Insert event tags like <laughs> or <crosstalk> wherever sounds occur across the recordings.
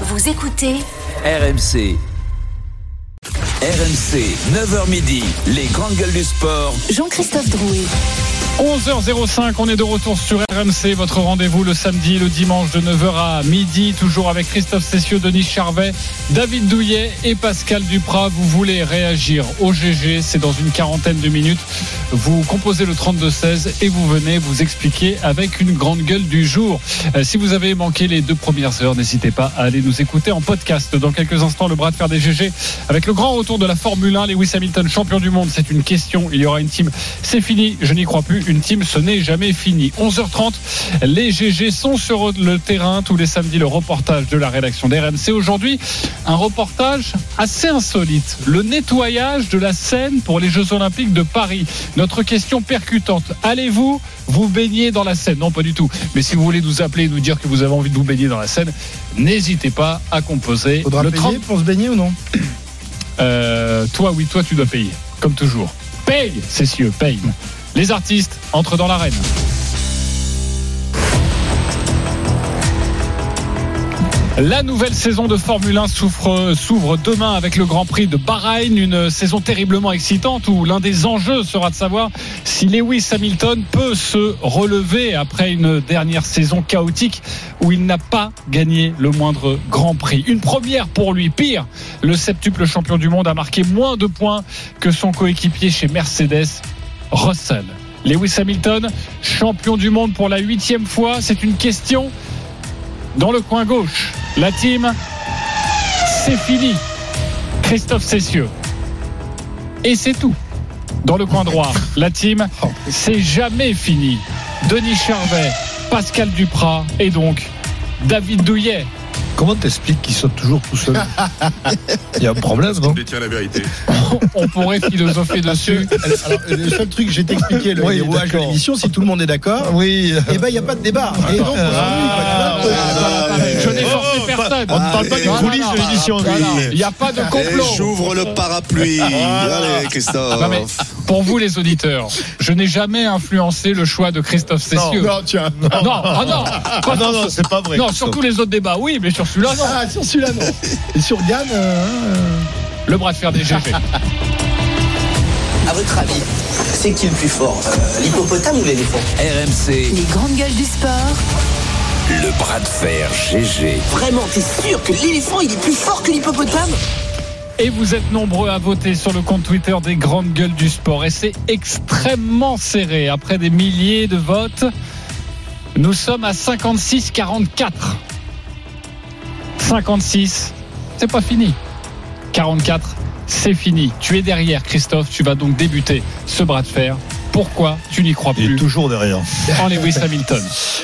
Vous écoutez RMC. RMC, 9h midi, les grandes gueules du sport. Jean-Christophe Drouet. 11h05, on est de retour sur RMC, votre rendez-vous le samedi, le dimanche de 9h à midi, toujours avec Christophe Cessieux, Denis Charvet, David Douillet et Pascal Duprat. Vous voulez réagir au GG, c'est dans une quarantaine de minutes. Vous composez le 32-16 et vous venez vous expliquer avec une grande gueule du jour. Euh, si vous avez manqué les deux premières heures, n'hésitez pas à aller nous écouter en podcast. Dans quelques instants, le bras de fer des GG avec le grand retour de la Formule 1, Lewis Hamilton, champion du monde. C'est une question. Il y aura une team. C'est fini. Je n'y crois plus. Une team, ce n'est jamais fini. 11h30. Les GG sont sur le terrain tous les samedis. Le reportage de la rédaction d'RMC. Aujourd'hui, un reportage assez insolite. Le nettoyage de la Seine pour les Jeux Olympiques de Paris. Notre question percutante. Allez-vous vous baigner dans la Seine? Non, pas du tout. Mais si vous voulez nous appeler et nous dire que vous avez envie de vous baigner dans la Seine, n'hésitez pas à composer. Faudra le payer 30 pour se baigner ou non? Euh, toi, oui, toi, tu dois payer, comme toujours. Paye, Cessieux, paye. Les artistes entrent dans l'arène. La nouvelle saison de Formule 1 souffre- s'ouvre demain avec le Grand Prix de Bahreïn, une saison terriblement excitante où l'un des enjeux sera de savoir si Lewis Hamilton peut se relever après une dernière saison chaotique où il n'a pas gagné le moindre Grand Prix. Une première pour lui. Pire, le septuple champion du monde a marqué moins de points que son coéquipier chez Mercedes, Russell. Lewis Hamilton, champion du monde pour la huitième fois, c'est une question dans le coin gauche. La team, c'est fini. Christophe Cessieux. Et c'est tout. Dans le coin droit, la team, c'est jamais fini. Denis Charvet, Pascal Duprat et donc David Douillet. Comment t'expliques qu'il saute toujours tout seul <laughs> Il y a un problème, non détient la vérité. On pourrait philosopher dessus. Alors, Le seul truc, j'ai expliqué le Oui, de l'émission, si tout le monde est d'accord, Oui. et ben il n'y a pas de débat. Et donc, on s'ennuie, parle pas des Non, non, coulisses non, de lui. Il n'y a pas de complot. j'ouvre le parapluie. Allez, Christophe. Non, mais pour vous les auditeurs, je n'ai jamais influencé le choix de Christophe Cessieux. Non, tiens. Non, ah non, Non, non, ce- c'est pas vrai. non, sur tous les autres débats, oui, mais sur celui-là, non. Ah, sur celui-là, non. Et sur Gann, euh, Le bras de fer des GG. À votre avis, c'est qui le plus fort euh, L'hippopotame ou l'éléphant RMC, Les grandes gueules du sport? Le bras de fer GG. Vraiment, t'es sûr que l'éléphant il est plus fort que l'hippopotame? Et vous êtes nombreux à voter sur le compte Twitter des grandes gueules du sport. Et c'est extrêmement serré. Après des milliers de votes, nous sommes à 56-44. 56, c'est pas fini. 44, c'est fini. Tu es derrière, Christophe. Tu vas donc débuter ce bras de fer. Pourquoi tu n'y crois Il est plus toujours derrière. en Lewis Hamilton.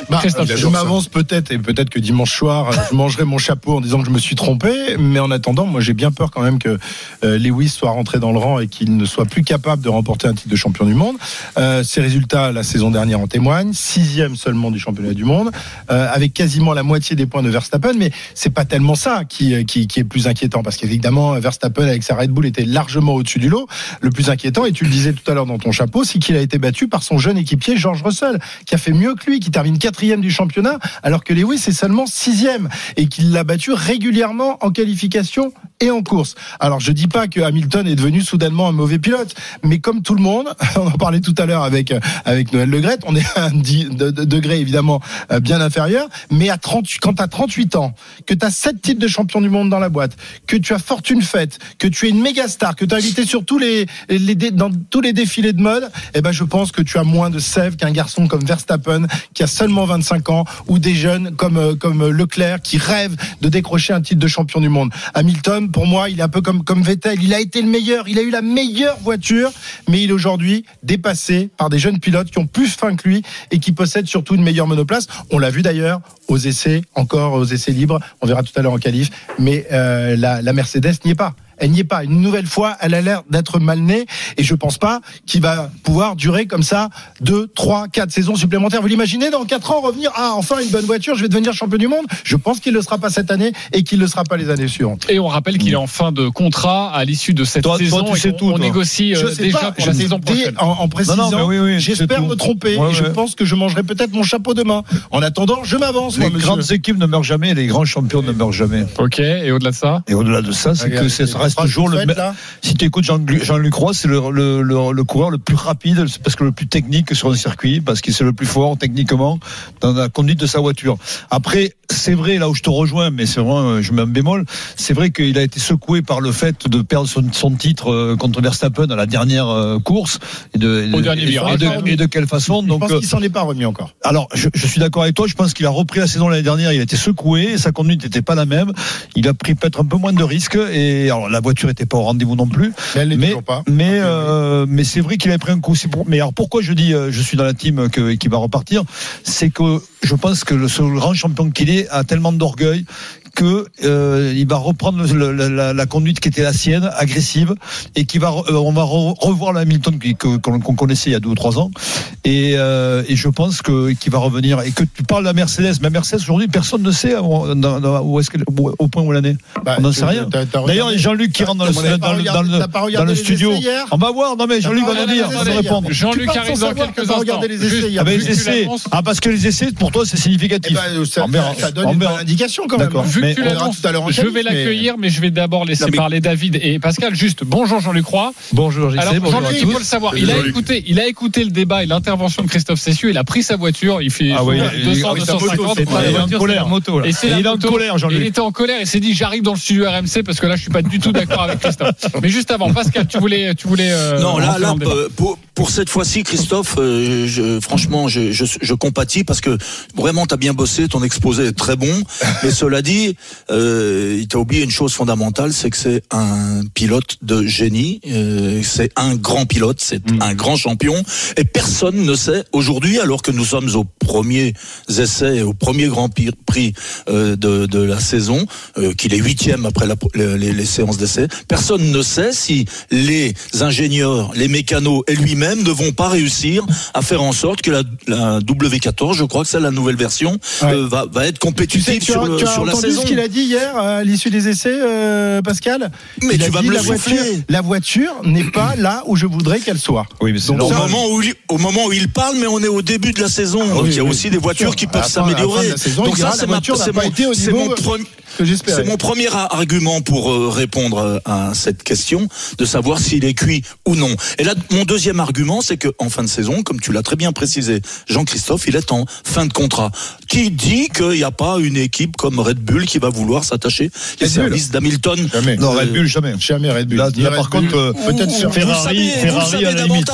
Bah, je m'avance peut-être et peut-être que dimanche soir je mangerai mon chapeau en disant que je me suis trompé mais en attendant moi j'ai bien peur quand même que euh, Lewis soit rentré dans le rang et qu'il ne soit plus capable de remporter un titre de champion du monde. Euh, ses résultats la saison dernière en témoignent. Sixième seulement du championnat du monde euh, avec quasiment la moitié des points de Verstappen mais c'est pas tellement ça qui, qui, qui est plus inquiétant parce qu'évidemment Verstappen avec sa Red Bull était largement au-dessus du lot. Le plus inquiétant et tu le disais tout à l'heure dans ton chapeau c'est qu'il a été battu par son jeune équipier George Russell qui a fait mieux que lui qui termine quatrième du championnat alors que Lewis est seulement sixième et qu'il l'a battu régulièrement en qualification et en course. Alors je dis pas que Hamilton est devenu soudainement un mauvais pilote, mais comme tout le monde, <laughs> on en parlait tout à l'heure avec avec Noël Legrette, on est à un degré évidemment euh, bien inférieur, mais à 30 quand tu as 38 ans, que tu as 7 titres de champion du monde dans la boîte, que tu as fortune faite, que tu es une méga star, que tu as invité sur tous les, dans tous les défilés de mode, eh ben je pense que tu as moins de sève qu'un garçon comme Verstappen qui a seulement 25 ans ou des jeunes comme euh, comme Leclerc qui rêvent de décrocher un titre de champion du monde. Hamilton pour moi, il est un peu comme comme Vettel, il a été le meilleur, il a eu la meilleure voiture, mais il est aujourd'hui dépassé par des jeunes pilotes qui ont plus faim que lui et qui possèdent surtout une meilleure monoplace. On l'a vu d'ailleurs aux essais, encore aux essais libres, on verra tout à l'heure en qualif, mais euh, la, la Mercedes n'y est pas. Elle n'y est pas. Une nouvelle fois, elle a l'air d'être mal née et je pense pas qu'il va pouvoir durer comme ça deux, trois, quatre saisons supplémentaires. Vous l'imaginez dans quatre ans revenir Ah, enfin une bonne voiture, je vais devenir champion du monde. Je pense qu'il ne le sera pas cette année et qu'il ne le sera pas les années suivantes. Et on rappelle qu'il est en fin de contrat à l'issue de cette Toi- toi, saison tu et sais qu'on- tout, on toi. négocie euh, Je sais déjà pas, pour je la saison prochaine. en, en précisant, Non, non, mais oui, oui, j'espère me tromper Ouais, et je pense que je mangerai peut-être mon chapeau demain. En attendant, je m'avance, Les grandes équipes ne meurent jamais, les grands champions ne meurent jamais. Ok, et au-delà de ça? Et au-delà de ça, c'est Regarde, que c'est- ça les reste toujours le. faites, me- là. Si tu écoutes Jean- Jean-Luc Roy, c'est le, le, le, le coureur le plus rapide, parce que le plus technique sur un circuit, parce qu'il c'est le plus fort techniquement dans la conduite de sa voiture. Après, c'est vrai, là où je te rejoins, mais c'est vrai, euh, je mets un bémol, c'est vrai qu'il a été secoué par le fait de perdre son, son titre euh, contre Verstappen à la dernière euh, course. Et de, Au et- dernier et- virage. et de, et de quelle façon Je Donc, pense qu'il s'en est pas remis encore. alors, je, je suis d'accord avec toi. Je pense qu'il a repris la saison l'année dernière. Il a été secoué. Sa conduite n'était pas la même. Il a pris peut-être un peu moins de risques. Et alors, la voiture n'était pas au rendez-vous non plus. Mais elle Mais, pas. mais, euh, mais c'est vrai qu'il a pris un coup. Pour- Mais alors, pourquoi je dis euh, je suis dans la team que, qui va repartir? C'est que je pense que le, ce grand champion qu'il est a tellement d'orgueil que euh, il va reprendre le- la, la- la conduite qui était la sienne, agressive, et qui va, euh, on va re- revoir le Hamilton qui- qu'on connaissait il y a deux ou trois ans, et, euh, et je pense que qu'il va revenir. Et que tu parles de la Mercedes, mais Mercedes aujourd'hui, personne ne sait où, dans- dans- où est-ce au point où elle en est. Bah, on n'en sait rien. D'ailleurs, Jean-Luc qui rentre dans le, dans dans dans studio. On va voir. Non mais Jean-Luc va nous dire, va répondre. Jean-Luc arrive dans quelques instants. les essais. Ah ben les essais. Ah parce que les essais pour toi c'est Eh significatif. ben, ça, verra. ça donne On une indication quand même. Que tu l'annonces, je vais mais- l'accueillir, mais je vais d'abord laisser Non, mais- parler David et Pascal. Juste, bonjour Jean-Luc Roy. Bonjour Alors, Jean-Luc, il faut le savoir. Il a écouté, il a écouté le débat et l'intervention de Christophe Cessieux. Il a pris sa voiture. Il fait Ah oui, 200, il- il- sa moto, 250. c'est pas- il est en colère. Et il est en moto. colère, Jean-Luc. Il était en colère et s'est dit j'arrive dans le studio RMC parce que là je suis pas du tout d'accord avec Christophe. Mais juste avant, Pascal, tu voulais, tu voulais. euh, Non, là, là, euh, pour, pour cette fois-ci, Christophe, euh, je, franchement, je, je, je compatis parce que vraiment, t'as bien bossé, ton exposé est très bon. <laughs> Mais cela dit, euh, il t'a oublié une chose fondamentale, c'est que c'est un pilote de génie. euh, c'est un grand pilote, c'est un grand champion. Et personne ne sait aujourd'hui, alors que nous sommes aux premiers essais, au premier Grand Prix euh, de, de la saison, euh, qu'il est huitième après la, les, les séances d'essais, personne ne sait si les ingénieurs, les mécanos et lui-même ne vont pas réussir à faire en sorte que la, la W14, je crois que c'est la nouvelle version, Ouais. euh, va, va être Tu sais, compétitive tu as, sur, le- tu as sur la saison. ce qu'il a dit hier à l'issue des essais, euh, Pascal? Mais Il tu a vas dit me le la voiture, souffler. la voiture n'est pas <coughs> là où je voudrais qu'elle soit. Oui, mais c'est Donc Au ça, moment, où il, au moment où il parle, mais on est au début de la saison. donc oui, il y a oui, aussi des voitures sûr. qui peuvent s'améliorer. la saison, il Donc ça, la c'est ma- voiture mon, premier-. C'est mon premier argument pour euh, répondre à cette question, de savoir s'il est cuit ou non. Et là, mon deuxième argument, c'est que en fin de saison, comme tu l'as très bien précisé, Jean-Christophe, il est en fin de contrat. Qui dit qu'il n'y a pas une équipe comme Red Bull qui va vouloir s'attacher les Red Bull services d'Hamilton Jamais. Non, Euh, Red Bull jamais. Jamais Red Bull. Là, Ni là, Red par Bull, contre, euh, peut-être sur Ferrari, savez, vous Ferrari savez à la limite.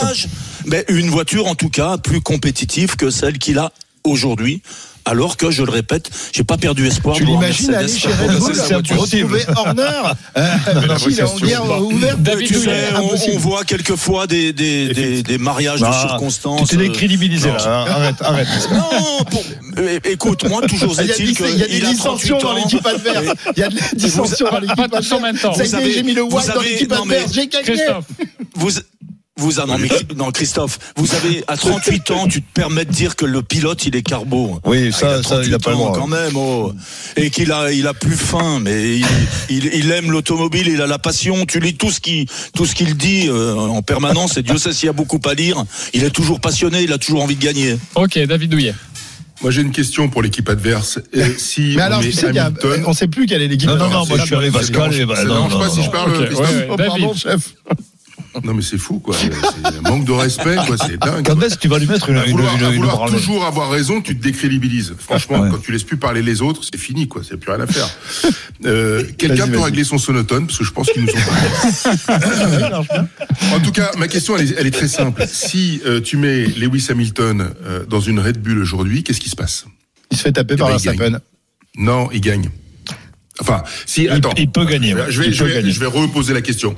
Mais une voiture, en tout cas, plus compétitive que celle qu'il a aujourd'hui. Alors que, je le répète, j'ai pas perdu espoir Tu de l'imagines aller Mercedes chez Red progresser Bull retrouver Horner <laughs> euh, est en guerre ouverte. David Tu sais, on, voit quelquefois des, des, des, des mariages de Ah, circonstances. Tu t'es euh, décrédibilisé là. hein. Arrête, arrête. <laughs> Non, pour- euh, écoute, moi, toujours Il y a, est-il des- il y a des qu'il a 38 dissensions dans ans. l'équipe adverse. Il y a des dissensions dans Pas l'équipe tous en même temps. adverse. Ça y est, j'ai mis le white dans l'équipe adverse. J'ai gagné. Christophe. Vous, vous, ah non, mais, non, Christophe, vous avez, à 38 ans, tu te permets de dire que le pilote, il est carbo. Oui, Ah, ça, ça, il a 38 pas le droit. quand même, oh. Et qu'il a, il a plus faim, mais il, il, il aime l'automobile, il a la passion. Tu lis tout ce qui, tout ce qu'il dit euh, en permanence, et Dieu sait s'il y a beaucoup à lire. Il est toujours passionné, il a toujours envie de gagner. Ok, David Douillet. Moi, j'ai une question pour l'équipe adverse. Et si <laughs> Mais on alors, tu sais y a- Hamilton, on sait plus quelle est l'équipe Non, non, non, moi, je suis allé Pascal ça ne non, dérange pas si non. je parle, Ok, Christophe ouais, ouais. Oh, pardon, chef. Non, mais c'est fou, quoi. C'est un manque de respect, quoi. C'est dingue. Quand est-ce que tu vas lui mettre une, À vouloir, une, à vouloir toujours avoir raison, tu te décrédibilises. Franchement, Ouais. quand tu laisses plus parler les autres, c'est fini, quoi. C'est plus rien à faire. <laughs> Euh, Quelqu'un peut régler son sonotone, parce que je pense qu'ils nous ont pas. <laughs> en tout cas, ma question, elle est, elle est très simple. Si euh, tu mets Lewis Hamilton euh, dans une Red Bull aujourd'hui, qu'est-ce qui se passe? Il se fait taper par ben, Verstappen. Non, il gagne. Enfin, si, attends. il peut gagner, ouais. Je vais, Il je vais, gagner. je vais reposer la question.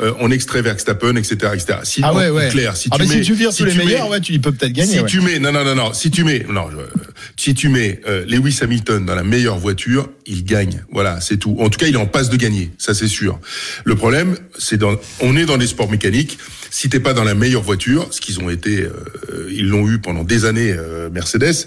Euh, on extrait Verstappen, etc., etc. Si, Ah ouais, ouais. clair, si ah tu mais mets, si tu vires si tous les mets- meilleurs, ouais, tu il peut peut-être gagner. si ouais. tu mets, non, non, non, non, si tu mets, non, je- si tu mets euh, Lewis Hamilton dans la meilleure voiture, il gagne. Voilà, c'est tout. En tout cas, il est en passe de gagner, ça c'est sûr. Le problème, c'est dans, on est dans des sports mécaniques. Si t'es pas dans la meilleure voiture, ce qu'ils ont été, euh, ils l'ont eu pendant des années, euh, Mercedes,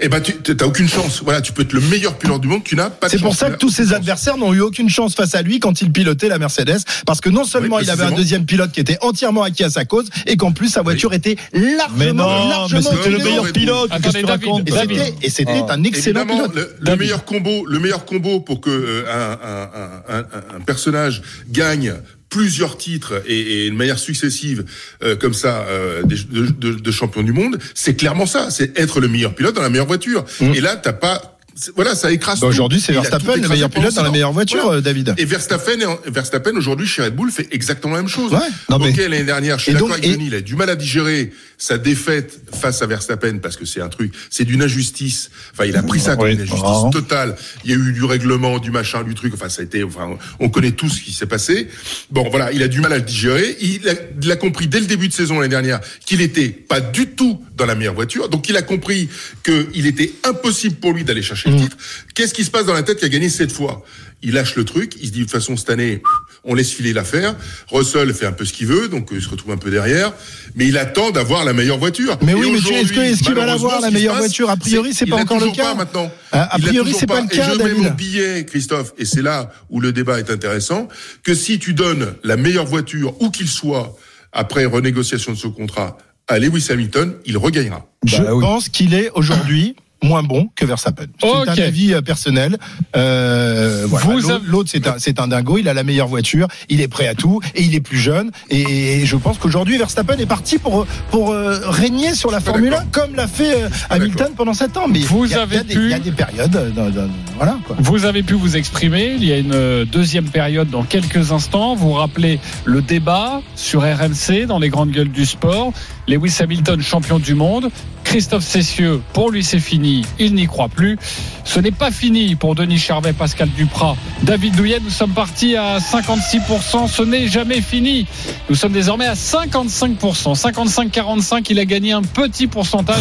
eh ben tu t'as aucune chance. Voilà, tu peux être le meilleur pilote du monde, tu n'as pas de C'est pour ça que tous ses adversaires n'ont eu aucune chance face à lui quand il pilotait la Mercedes, parce que non seulement Oui, il avait un deuxième pilote qui était entièrement acquis à sa cause, et qu'en plus sa voiture était largement, Mais non, mais largement c'était le meilleur pilote. Attendez, David, Et David. c'était, et c'était Ah. un excellent Évidemment, pilote. le, meilleur combo, le meilleur combo pour que euh, un, un, un, un, un personnage gagne plusieurs titres et, et de manière successive euh, comme ça euh, des- de, de, de champion du monde, c'est clairement ça, c'est être le meilleur pilote dans la meilleure voiture. Et là, t'as pas voilà, ça écrase. Bah, aujourd'hui, c'est Verstappen, le meilleur pilote dans la meilleure voiture, Voilà. euh, David. Et Verstappen, est- Verstappen aujourd'hui chez Red Bull fait exactement la même chose. Ouais. Non, mais- ok, l'année dernière, je suis d'accord avec et- Denis, il a du mal à digérer sa défaite face à Verstappen parce que c'est un truc, c'est d'une injustice. Enfin, il a pris ça comme une injustice vraiment. totale. Il y a eu du règlement, du machin, du truc. Enfin, ça a été. Enfin, on connaît tout ce qui s'est passé. Bon, voilà, il a du mal à le digérer. Il a, il a compris dès le début de saison l'année dernière qu'il était pas du tout dans la meilleure voiture. Donc, il a compris qu'il était impossible pour lui d'aller chercher le titre. Qu'est-ce qui se passe dans la tête qui a gagné cette fois? Il lâche le truc. Il se dit de toute façon cette année, on laisse filer l'affaire. Russell fait un peu ce qu'il veut, donc euh, il se retrouve un peu derrière. Mais il attend d'avoir la meilleure voiture. Mais Et oui, mais est-ce qu'il va l'avoir, la meilleure passe, voiture? A priori, c'est pas encore le cas. pas maintenant. A- priori, c'est pas le Et cas, je mets mon billet, Christophe, et c'est là où le débat est intéressant, que si tu donnes la meilleure voiture, où qu'il soit, après renégociation de ce contrat, à Lewis Hamilton, il regagnera. Je Bah oui. pense qu'il est aujourd'hui moins bon que Verstappen. C'est un avis euh, personnel. Euh, voilà. L'autre- avez- c'est un, c'est un dingo. Il a la meilleure voiture. Il est prêt à tout et il est plus jeune. Et, et je pense qu'aujourd'hui, Verstappen est parti pour pour euh, régner sur la Formule 1 d'accord. comme l'a fait euh, Hamilton pendant sept ans. Mais Vous il y a, avez il y a des- pu- il y a des périodes. euh, dans- dans- voilà. Quoi. Vous avez pu vous exprimer. Il y a une deuxième période dans quelques instants. Vous rappelez le débat sur RMC dans les grandes gueules du sport. Lewis Hamilton, champion du monde. Christophe Cessieux, pour lui c'est fini, il n'y croit plus. Ce n'est pas fini pour Denis Charvet, Pascal Duprat, David Douillet. Nous sommes partis à 56%, ce n'est jamais fini. Nous sommes désormais à 55%. 55-45, il a gagné un petit pourcentage.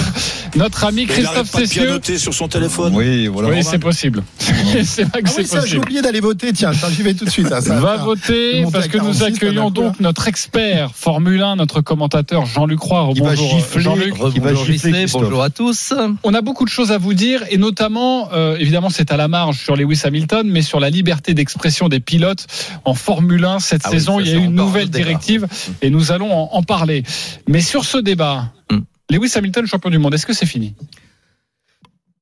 Notre ami Mais il Christophe pas Cessieux. pianoter sur son téléphone. Oui, voilà. Oui, c'est possible. <laughs> c'est vrai que Ah c'est oui, ça, j'ai oublié d'aller voter. Tiens, ça, j'y vais tout de suite. hein, ça Va voter parce que nous 46, accueillons là, donc notre expert Formule 1, notre commentateur Jean-Luc Roy. Bonjour Jean-Luc. qui va Bonjour gifler, Bonjour à tous. On a beaucoup de choses à vous dire et notamment, euh, évidemment, c'est à la marge sur Lewis Hamilton, mais sur la liberté d'expression des pilotes en Formule 1 cette Ah saison. il y a une nouvelle directive et nous allons en, en parler. Mais sur ce débat, Hmm. Lewis Hamilton champion du monde, est-ce que c'est fini?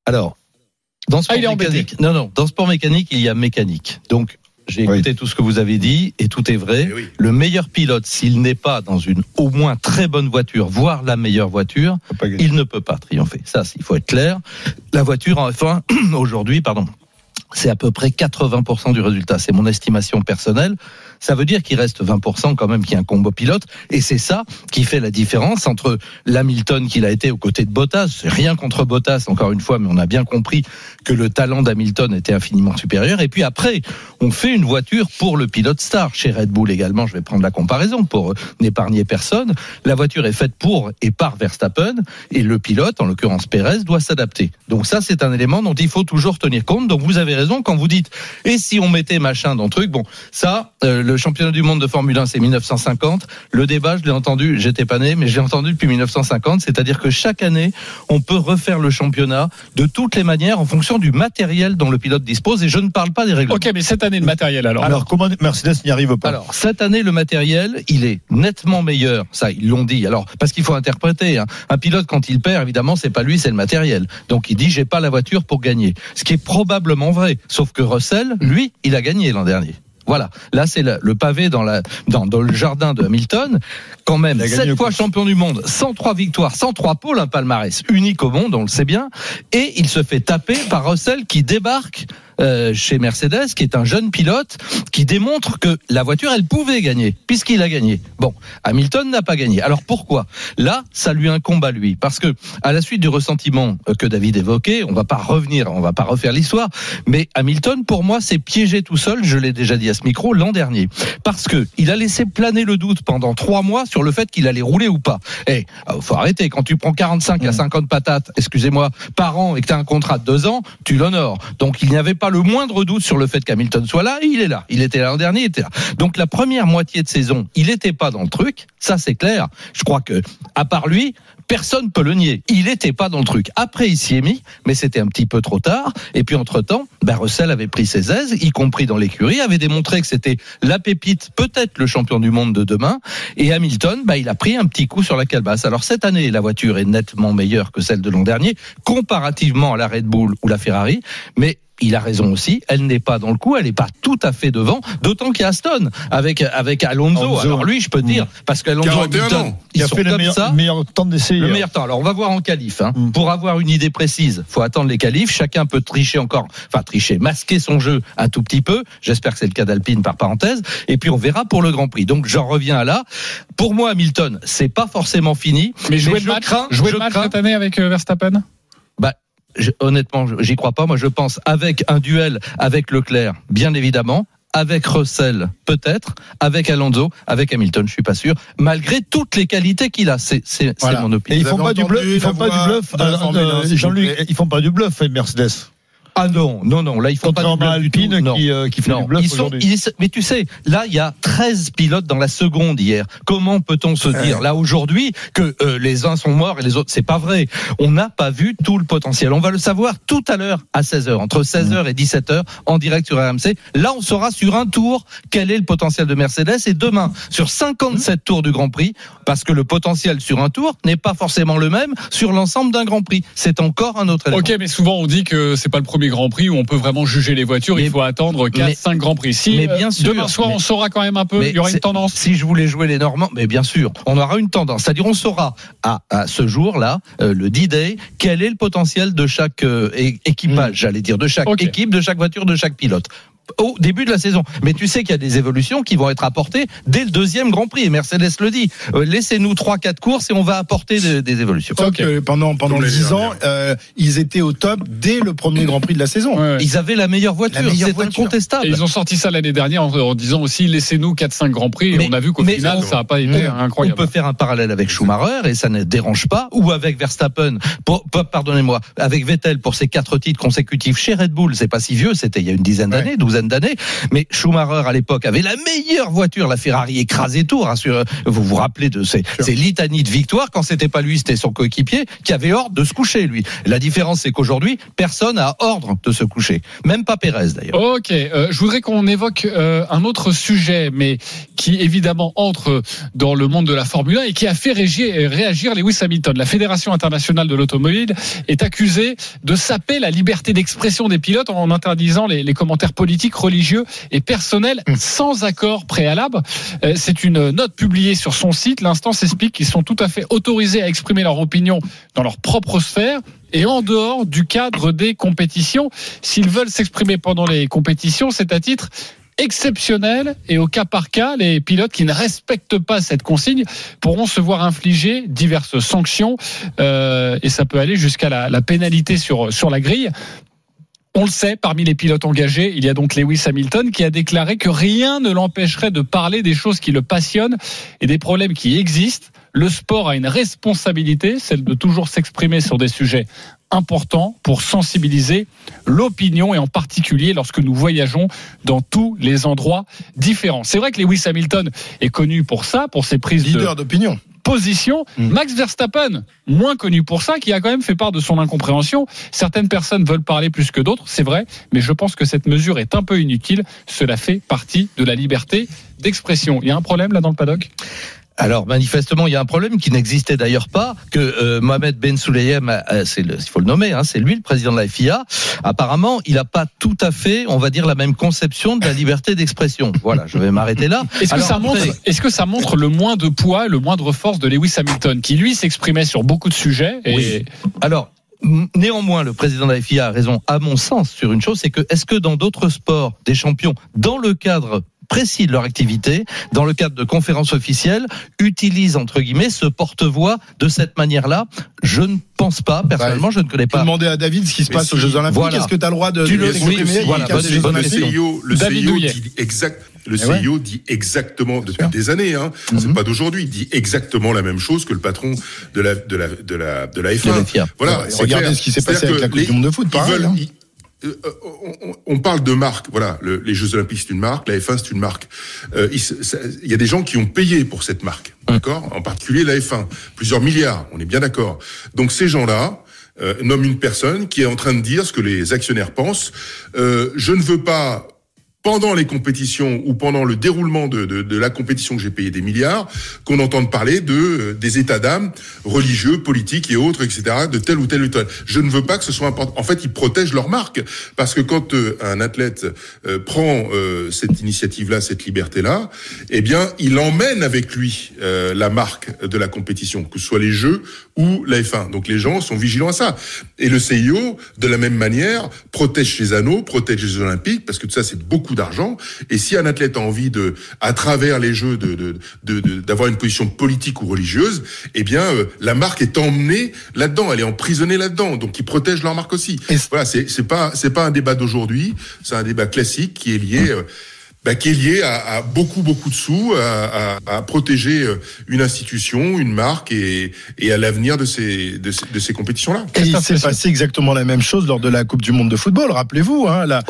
Alors, dans sport Ah, il est embêté. mécanique, non, non, dans sport mécanique, il y a mécanique. Donc, j'ai Oui. écouté tout ce que vous avez dit et tout est vrai. Eh oui. Le meilleur pilote, s'il n'est pas dans une au moins très bonne voiture, voire la meilleure voiture, il ne peut pas triompher. Ça, il faut être clair. La voiture en F1 <clears throat> aujourd'hui, pardon, c'est à peu près 80% du résultat. C'est mon estimation personnelle. Ça veut dire qu'il reste 20% quand même qui est un combo pilote. Et c'est ça qui fait la différence entre l'Hamilton qu'il a été aux côtés de Bottas. Rien contre Bottas, encore une fois, mais on a bien compris que le talent d'Hamilton était infiniment supérieur. Et puis après, on fait une voiture pour le pilote star. Chez Red Bull également, je vais prendre la comparaison pour n'épargner personne. La voiture est faite pour et par Verstappen. Et le pilote, en l'occurrence Pérez, doit s'adapter. Donc ça, c'est un élément dont il faut toujours tenir compte. Donc vous avez raison quand vous dites, et si on mettait machin dans le truc, bon, ça, euh, le championnat du monde de Formule 1, c'est 1950. Le débat, je l'ai entendu, j'étais pas né, mais j'ai entendu depuis 1950. C'est-à-dire que chaque année, on peut refaire le championnat de toutes les manières en fonction du matériel dont le pilote dispose. Et je ne parle pas des règlements. Ok, mais cette année de matériel alors. Alors, comment Mercedes n'y arrive pas? Alors, cette année, le matériel, il est nettement meilleur. Ça, ils l'ont dit. Alors, parce qu'il faut interpréter. hein. Un pilote, quand il perd, évidemment, c'est pas lui, c'est le matériel. Donc, il dit, j'ai pas la voiture pour gagner. Ce qui est probablement vrai. Sauf que Russell, lui, il a gagné l'an dernier. Voilà. Là, c'est le, le pavé dans, la, dans, dans le jardin de Hamilton. Quand même, sept fois champion du monde, 103 victoires, 103 pôles, un palmarès unique au monde, on le sait bien. Et il se fait taper par Russell qui débarque euh, chez Mercedes, qui est un jeune pilote, qui démontre que la voiture, elle pouvait gagner, puisqu'il a gagné. Bon, Hamilton n'a pas gagné. Alors pourquoi? Là, ça lui incombe à lui, parce que à la suite du ressentiment euh, que David évoquait, on va pas revenir, on va pas refaire l'histoire, mais Hamilton, pour moi, s'est piégé tout seul. Je l'ai déjà dit à ce micro l'an dernier, parce que il a laissé planer le doute pendant trois mois sur le fait qu'il allait rouler ou pas. Eh, faut arrêter. Quand tu prends 45 à 50 patates, excusez-moi, par an et que tu as un contrat de deux ans, tu l'honores. Donc il n'y avait pas le moindre doute sur le fait qu'Hamilton soit là. Il est là. Il était là l'an dernier. Il était là. Donc la première moitié de saison, il n'était pas dans le truc. Ça c'est clair. Je crois que à part lui, personne peut le nier. Il n'était pas dans le truc. Après, il s'y est mis, mais c'était un petit peu trop tard. Et puis, entre-temps, ben, Russell avait pris ses aises, y compris dans l'écurie, avait démontré que c'était la pépite, peut-être le champion du monde de demain. Et Hamilton, ben, il a pris un petit coup sur la calebasse. Alors, cette année, la voiture est nettement meilleure que celle de l'an dernier, comparativement à la Red Bull ou la Ferrari. Mais il a raison aussi, elle n'est pas dans le coup, elle n'est pas tout à fait devant, d'autant qu'il y a Aston avec, avec Alonso. Alonso. Alors lui, je peux dire, parce qu'Alonso 41 Hamilton, ans. ils Il a fait le meilleur, ça. meilleur temps d'essai. Le hier. meilleur temps. Alors, on va voir en qualif. Hein. Mm. Pour avoir une idée précise, faut attendre les qualifs. Chacun peut tricher encore, enfin tricher, masquer son jeu un tout petit peu. J'espère que c'est le cas d'Alpine par parenthèse. Et puis on verra pour le Grand Prix. Donc j'en reviens à là. Pour moi, Hamilton, c'est pas forcément fini. Mais jouer je le match, crains, jouer je le match crains- cette année avec euh, Verstappen? Je- honnêtement, je- j'y crois pas. Moi, je pense avec un duel avec Leclerc, bien évidemment. Avec Russell, peut-être. Avec Alonso, avec Hamilton, je suis pas sûr. Malgré toutes les qualités qu'il a, c'est c'est- c'est Voilà. mon Et opinion. ils font pas du bluff, ils font pas du bluff. de la Formule 1, s'il vous Jean-Luc, ils font pas du bluff, Mercedes. Ah non, non, non, là ils font pas du bluff du Alpine tout. Qui, euh, qui fait Non, du bluff ils sont, ils- mais tu sais, là il y a 13 pilotes dans la seconde hier. Comment peut-on se dire là aujourd'hui que euh, les uns sont morts et les autres c'est pas vrai? On n'a pas vu tout le potentiel. On va le savoir tout à l'heure à 16h, entre 16h et 17h en direct sur RMC. Là on saura sur un tour quel est le potentiel de Mercedes et demain sur 57 tours du Grand Prix parce que le potentiel sur un tour n'est pas forcément le même sur l'ensemble d'un Grand Prix. C'est encore un autre élément. Ok, mais souvent on dit que c'est pas le premier Grand Prix où on peut vraiment juger les voitures. Mais- il faut attendre 4, mais- 5 Grands Prix. Si mais euh, bien sûr, demain soir mais- on saura quand même un peu, il y aura une tendance. Si je voulais jouer les Normands, mais bien sûr, on aura une tendance. C'est-à-dire, on saura à, à ce jour-là, euh, le D-Day, quel est le potentiel de chaque euh, équipage, j'allais dire, de chaque équipe, de chaque voiture, de chaque pilote. Au début de la saison. Mais tu sais qu'il y a des évolutions qui vont être apportées dès le deuxième Grand Prix. Et Mercedes le dit. Euh, Laissez-nous trois, quatre courses et on va apporter de- des évolutions. Sauf que pendant, pendant 10 ans, euh, ils étaient au top dès le premier Grand Prix de la saison. Ouais, ouais. Ils avaient la meilleure voiture. C'est incontestable. Et ils ont sorti ça l'année dernière en, en disant aussi laissez-nous 4-5 Grands Prix. Mais- et on a vu qu'au final on- ça n'a pas été Mais incroyable. On peut faire un parallèle avec Schumacher et ça ne dérange pas, ou avec Verstappen, pardonnez-moi, avec Vettel pour ses quatre titres consécutifs chez Red Bull. C'est pas si vieux, c'était il y a une dizaine d'années, d'années. Mais Schumacher à l'époque avait la meilleure voiture, la Ferrari écrasait tout. rassure- Vous vous rappelez de ces, ces litanies de victoires quand c'était pas lui, c'était son coéquipier qui avait ordre de se coucher lui. La différence c'est qu'aujourd'hui personne a ordre de se coucher, même pas Pérez d'ailleurs. Ok, euh, je voudrais qu'on évoque euh, un autre sujet, mais qui évidemment entre dans le monde de la Formule 1 et qui a fait réagir, réagir Lewis Hamilton. La Fédération internationale de l'automobile est accusée de saper la liberté d'expression des pilotes en interdisant les, les commentaires politiques, religieux et personnels sans accord préalable. Euh, C'est une note publiée sur son site. L'instance explique qu'ils sont tout à fait autorisés à exprimer leur opinion dans leur propre sphère et en dehors du cadre des compétitions. S'ils veulent s'exprimer pendant les compétitions, c'est à titre exceptionnel et au cas par cas, les pilotes qui ne respectent pas cette consigne pourront se voir infliger diverses sanctions euh, et ça peut aller jusqu'à la, la pénalité sur, sur la grille. On le sait, parmi les pilotes engagés, il y a donc Lewis Hamilton qui a déclaré que rien ne l'empêcherait de parler des choses qui le passionnent et des problèmes qui existent. Le sport a une responsabilité, celle de toujours s'exprimer sur des sujets importants pour sensibiliser l'opinion et en particulier lorsque nous voyageons dans tous les endroits différents. C'est vrai que Lewis Hamilton est connu pour ça, pour ses prises de Leader d'opinion. Position. Max Verstappen, moins connu pour ça, qui a quand même fait part de son incompréhension. Certaines personnes veulent parler plus que d'autres, c'est vrai, mais je pense que cette mesure est un peu inutile. Cela fait partie de la liberté d'expression. Il y a un problème là dans le paddock? Alors manifestement, il y a un problème qui n'existait d'ailleurs pas, que euh, Mohamed Ben Souleyem, euh, c'est il faut le nommer, hein, c'est lui le président de la FIA. Apparemment, il n'a pas tout à fait, on va dire, la même conception de la liberté d'expression. Voilà, je vais m'arrêter là. <laughs> Est-ce que, ça montre, après- est-ce que ça montre le moins de poids, le moindre force de Lewis Hamilton, qui lui s'exprimait sur beaucoup de sujets et Oui. Alors, Néanmoins, le président de la FIA a raison, à mon sens, sur une chose, c'est que est-ce que dans d'autres sports, des champions, dans le cadre précis de leur activité, dans le cadre de conférences officielles, utilisent entre guillemets ce porte-voix de cette manière-là Je ne pense pas. Personnellement, je ne connais pas. demander à David ce qui se passe si. aux Jeux Olympiques. Voilà. Est-ce que tu as le droit de Tu le- oui, voilà, bonne- bonne le CIO, le CIO Douillet. dit exact. Le Eh ouais. CIO dit exactement depuis des années, hein, c'est pas d'aujourd'hui, il dit exactement la même chose que le patron de la de la de la de la F1. De la FIA. Voilà, Ouais, regardez clair. ce qui s'est passé avec la Coupe du Monde de foot, ils pareil, veulent- hein. ils- euh, on, on- parle de marque, voilà, le- les Jeux Olympiques c'est une marque, la F1 c'est une marque. Euh, il, se- ça- il y a des gens qui ont payé pour cette marque, d'accord? En particulier la F1, plusieurs milliards, on est bien d'accord. Donc ces gens-là euh, nomment une personne qui est en train de dire ce que les actionnaires pensent. Euh, je ne veux pas pendant les compétitions ou pendant le déroulement de, de, de la compétition que j'ai payé des milliards, qu'on entende parler de euh, des états d'âme religieux, politiques et autres, etc., de tel ou tel ou. Je ne veux pas que ce soit important. En fait, ils protègent leur marque parce que quand euh, un athlète euh, prend euh, cette initiative-là, cette liberté-là, eh bien, il emmène avec lui la marque de la compétition, que ce soit les Jeux ou la F1. Donc les gens sont vigilants à ça. Et le CIO, de la même manière, protège ses anneaux, protège les Olympiques, parce que tout ça, c'est beaucoup d'argent. Et si un athlète a envie de, à travers les Jeux, de de- d'avoir une position politique ou religieuse, eh bien, euh, la marque est emmenée là-dedans, elle est emprisonnée là-dedans. Donc ils protègent leur marque aussi. Voilà, c'est c'est pas c'est pas un débat d'aujourd'hui, c'est un débat classique qui est lié. euh, bah, qui est lié à, à beaucoup beaucoup de sous, à, à- à protéger euh, une institution, une marque et, et à l'avenir de ces de ces, de ces compétitions-là. Et il s'est passé exactement la même chose lors de la Coupe du Monde de football. Rappelez-vous, hein, la,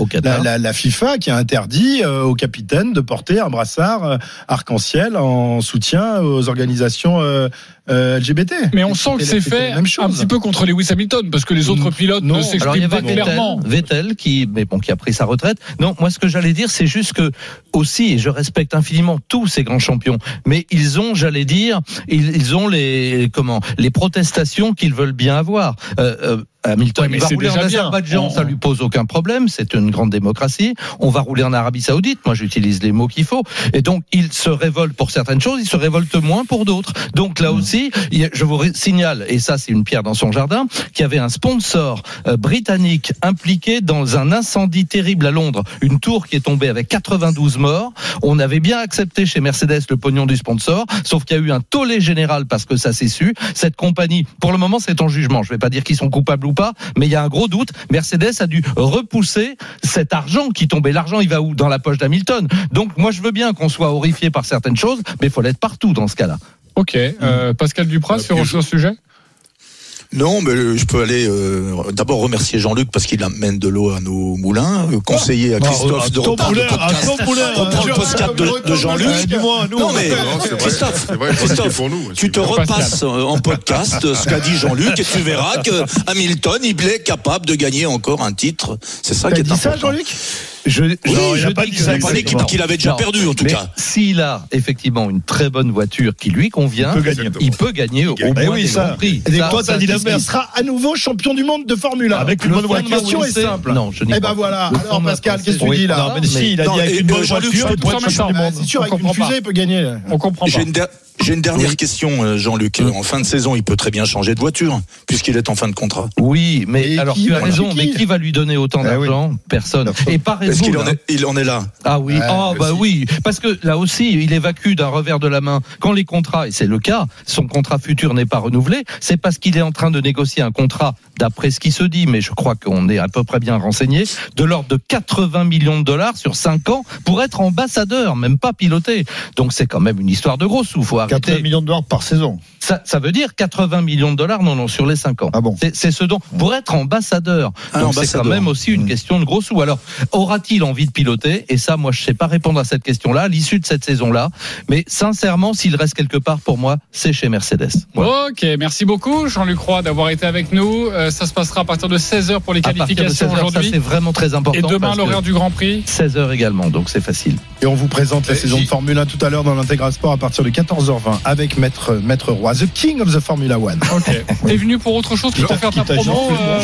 la- la FIFA qui a interdit euh, aux capitaines de porter un brassard euh, arc-en-ciel en soutien aux organisations euh, euh, LGBT. Mais on sent que c'est fait même chose. un petit peu contre Lewis Hamilton, parce que les autres Non. pilotes Non. ne s'expriment pas clairement. Vettel, Vettel qui, mais bon, qui a pris sa retraite. Non, moi ce que j'allais dire, c'est juste que aussi, et je respecte infiniment tous ces grands champions, mais ils ont, j'allais dire, ils, ils ont les comment, les protestations qu'ils veulent bien avoir. Euh, euh, Hamilton, Ouais, va rouler en. Azerbaïdjan, On- ça lui pose aucun problème. C'est une grande démocratie. On va rouler en Arabie Saoudite. Moi, j'utilise les mots qu'il faut. Et donc, il se révolte pour certaines choses, il se révolte moins pour d'autres. Donc là aussi, je vous signale, et ça, c'est une pierre dans son jardin, qu'il y avait un sponsor euh, britannique impliqué dans un incendie terrible à Londres, une tour qui est tombée avec 92 morts. On avait bien accepté chez Mercedes le pognon du sponsor, sauf qu'il y a eu un tollé général parce que ça s'est su. Cette compagnie, pour le moment, c'est en jugement. Je vais pas dire qu'ils sont coupables ou pas, mais il y a un gros doute. Mercedes a dû repousser cet argent qui tombait. L'argent, il va où? Dans la poche d'Hamilton. Donc, moi, je veux bien qu'on soit horrifié par certaines choses, mais il faut l'être partout dans ce cas-là. Ok, euh, Pascal Duprat sur puis ce sujet? Non, mais euh, je peux aller euh, d'abord remercier Jean-Luc parce qu'il amène de l'eau à nos moulins, euh, conseiller à Christophe de reprendre le podcast, reprendre le podcast de, de Jean-Luc. Euh, Non mais Non, c'est vrai, Christophe, vrai, Christophe, pour nous, tu te repasses euh, en podcast euh, ce qu'a dit Jean-Luc et tu verras que Hamilton il est capable de gagner encore un titre. C'est ça qui est dit ça, important. Jean-Luc? Je, Non, il je a pas dis dit que- ça, C'est pas l'équipe exactement. qu'il avait déjà Non, perdu en tout mais cas. S'il a effectivement une très bonne voiture qui lui convient, Il peut gagner. il peut gagner au gagne. moins Eh oui, des ça. grands prix. Et Ça, toi, ça, t'as dit l'inverse. Il sera à nouveau champion du monde de Formule 1. Avec une bonne voiture. ma question est simple. Non, je n'y Eh ben voilà. Alors Pascal, qu'est-ce que tu Oui, dis là Non, mais si, il a Non, dit avec une euh, bonne Jean-Luc, voiture, je il te être champion du monde. C'est sûr, avec une fusée, pas. il peut gagner. On comprend pas. J'ai une, une dernière question, euh, Jean-Luc. En fin de saison, il peut très bien changer de voiture, puisqu'il est en fin de contrat. Oui, mais Et alors tu as raison, mais qui va lui donner autant Eh oui. d'argent? Personne. Et pas Est-ce qu'il en est, il en est là Ah oui, Ouais, oh, bah aussi. oui, parce que là aussi, il évacue d'un revers de la main quand les contrats, et c'est le cas, son contrat futur n'est pas renouvelé, c'est parce qu'il est en train de négocier un contrat, d'après ce qui se dit, mais je crois qu'on est à peu près bien renseigné, de l'ordre de 80 millions de dollars sur 5 ans pour être ambassadeur, même pas piloté. Donc c'est quand même une histoire de gros sous, faut 80 arrêter. millions de dollars par saison. Ça, ça veut dire 80 millions de dollars, non, non, sur les 5 ans. Ah bon C'est- ce dont, pour être ambassadeur. Ah, Donc c'est quand même aussi une Mmh. question de gros sous. Alors, aura-t-il envie de piloter? Et ça, moi, je sais pas répondre à cette question-là, à l'issue de cette saison-là. Mais sincèrement, s'il reste quelque part, pour moi, c'est chez Mercedes. Voilà. Ok, merci beaucoup Jean-Luc Roy d'avoir été avec nous. Euh, ça se passera à partir de 16h pour les À partir de qualifications 16 heures, ça aujourd'hui. c'est vraiment très important. Et demain l'horaire du Grand Prix. 16 heures également, donc c'est facile. Et on vous présente la saison de Formule 1 tout à l'heure dans l'Intégral Sport à partir de 14h20 avec Maître, Maître Roy, the king of the Formula One. Ok. <laughs> T'es venu pour autre chose que pour faire ta promo, euh,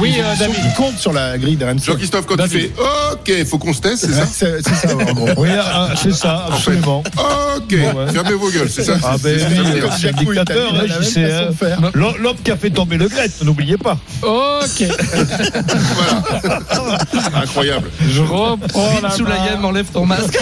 Oui, une euh, David. compte sur la grille d'RMC. Jean-Christophe, quand tu David. fais Ok, faut qu'on se teste, c'est ça <laughs> C'est ça, en gros. Oui, ah, c'est ça, absolument. Ok, Bon, ouais. fermez vos gueules, c'est ça Ah ben c'est- oui, c'est- euh, un dictateur, hein, je sais. hein. L'homme qui a fait tomber le Gret, n'oubliez pas. Ok, Incroyable. je reprends la enlève ton masque.